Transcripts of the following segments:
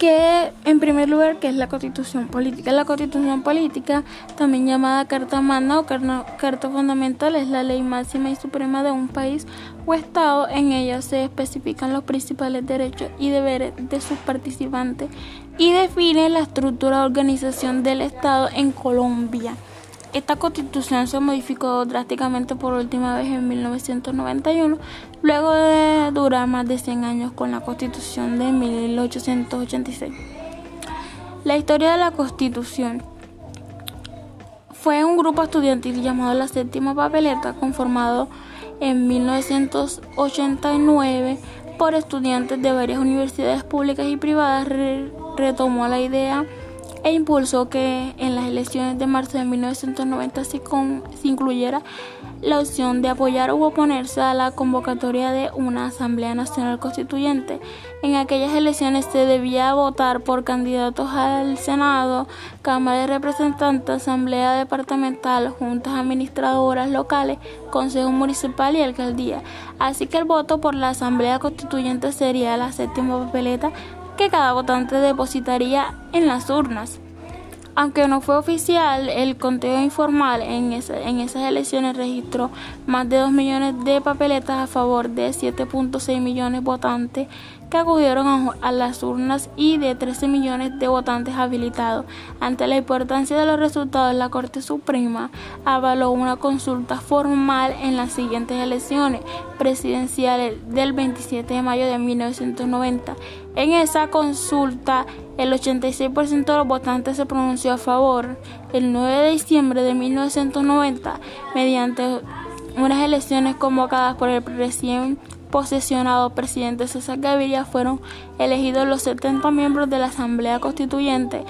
que en primer lugar que es la constitución política. La constitución política, también llamada Carta Magna o Carta Fundamental, es la ley máxima y suprema de un país o estado. En ella se especifican los principales derechos y deberes de sus participantes y define la estructura organización del estado en Colombia. Esta constitución se modificó drásticamente por última vez en 1991, luego de durar más de 100 años con la constitución de 1886. La historia de la constitución fue un grupo estudiantil llamado la Séptima Papeleta, conformado en 1989 por estudiantes de varias universidades públicas y privadas, retomó la idea e impulsó que en las elecciones de marzo de 1990 se, incluyera la opción de apoyar u oponerse a la convocatoria de una Asamblea Nacional Constituyente. En aquellas elecciones se debía votar por candidatos al Senado, Cámara de Representantes, Asamblea Departamental, juntas administradoras locales, Consejo Municipal y Alcaldía. Así que el voto por la Asamblea Constituyente sería la séptima papeleta que cada votante depositaría en las urnas. Aunque no fue oficial, el conteo informal en, esas elecciones registró más de 2 millones de papeletas a favor de 7.6 millones de votantes que acudieron a, las urnas y de 13 millones de votantes habilitados. Ante la importancia de los resultados, la Corte Suprema avaló una consulta formal en las siguientes elecciones presidenciales del 27 de mayo de 1990. En esa consulta, el 86% de los votantes se pronunció a favor. El 9 de diciembre de 1990, mediante unas elecciones convocadas por el presidente posesionado presidente César Gaviria fueron elegidos los 70 miembros de la Asamblea Constituyente.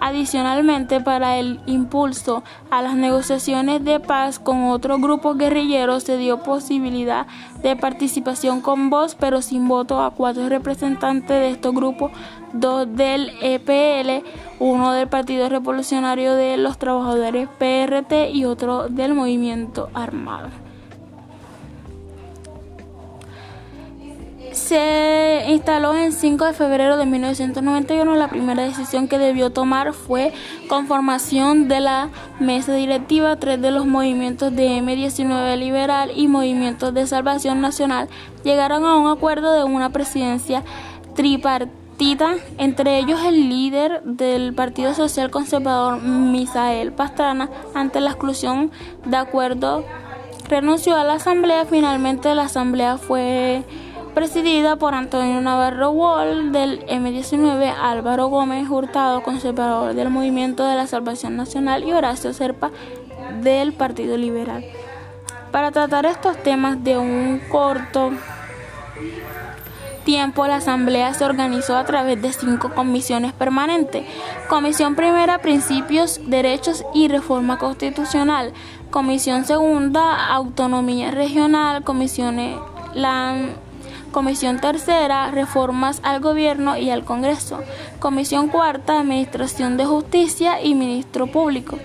Adicionalmente, para el impulso a las negociaciones de paz con otros grupos guerrilleros se dio posibilidad de participación con voz pero sin voto a cuatro representantes de estos grupos, dos del EPL, uno del Partido Revolucionario de los Trabajadores PRT y otro del Movimiento Armado. Se instaló en 5 de febrero de 1991. La primera decisión que debió tomar fue conformación de la mesa directiva. Tres de los movimientos de M19 Liberal y Movimientos de Salvación Nacional llegaron a un acuerdo de una presidencia tripartita, entre ellos el líder del Partido Social Conservador, Misael Pastrana, ante la exclusión de acuerdo renunció a la asamblea. Finalmente la asamblea fue presidida por Antonio Navarro Wall del M19, Álvaro Gómez Hurtado, conservador del Movimiento de la Salvación Nacional, y Horacio Serpa del Partido Liberal. Para tratar estos temas de un corto tiempo, la Asamblea se organizó a través de cinco comisiones permanentes. Comisión primera, Principios, Derechos y Reforma Constitucional. Comisión segunda, Autonomía Regional. Comisiones la Comisión tercera, reformas al gobierno y al Congreso. Comisión cuarta, administración de justicia y ministro público.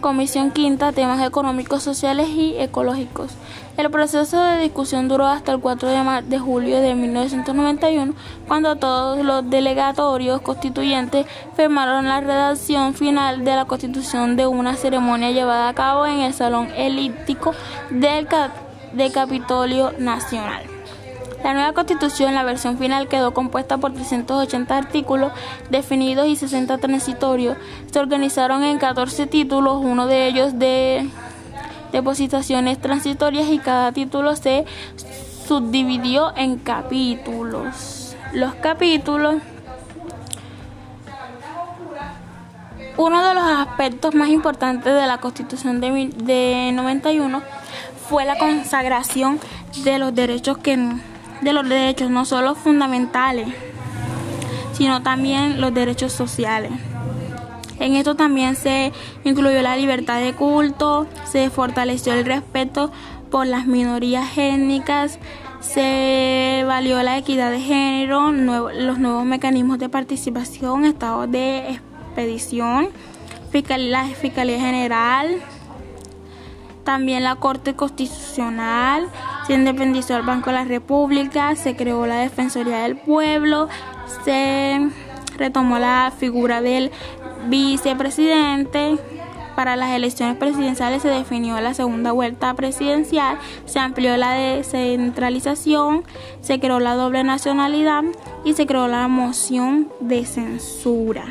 Comisión quinta, temas económicos, sociales y ecológicos. El proceso de discusión duró hasta el 4 de, de julio de 1991, cuando todos los delegatorios constituyentes firmaron la redacción final de la Constitución de una ceremonia llevada a cabo en el Salón Elíptico del, del Capitolio Nacional. La nueva constitución, la versión final, quedó compuesta por 380 artículos definidos y 60 transitorios. Se organizaron en 14 títulos, uno de ellos de depositaciones transitorias y cada título se subdividió en capítulos. Los capítulos Uno de los aspectos más importantes de la Constitución de, de 91 fue la consagración de los derechos que de los derechos no solo fundamentales, sino también los derechos sociales. En esto también se incluyó la libertad de culto, se fortaleció el respeto por las minorías étnicas, se valió la equidad de género, los nuevos mecanismos de participación, estados de expedición, la Fiscalía General, también la Corte Constitucional, se independizó el Banco de la República, se creó la Defensoría del Pueblo, se retomó la figura del vicepresidente. Para las elecciones presidenciales se definió la segunda vuelta presidencial, se amplió la descentralización, se creó la doble nacionalidad y se creó la moción de censura.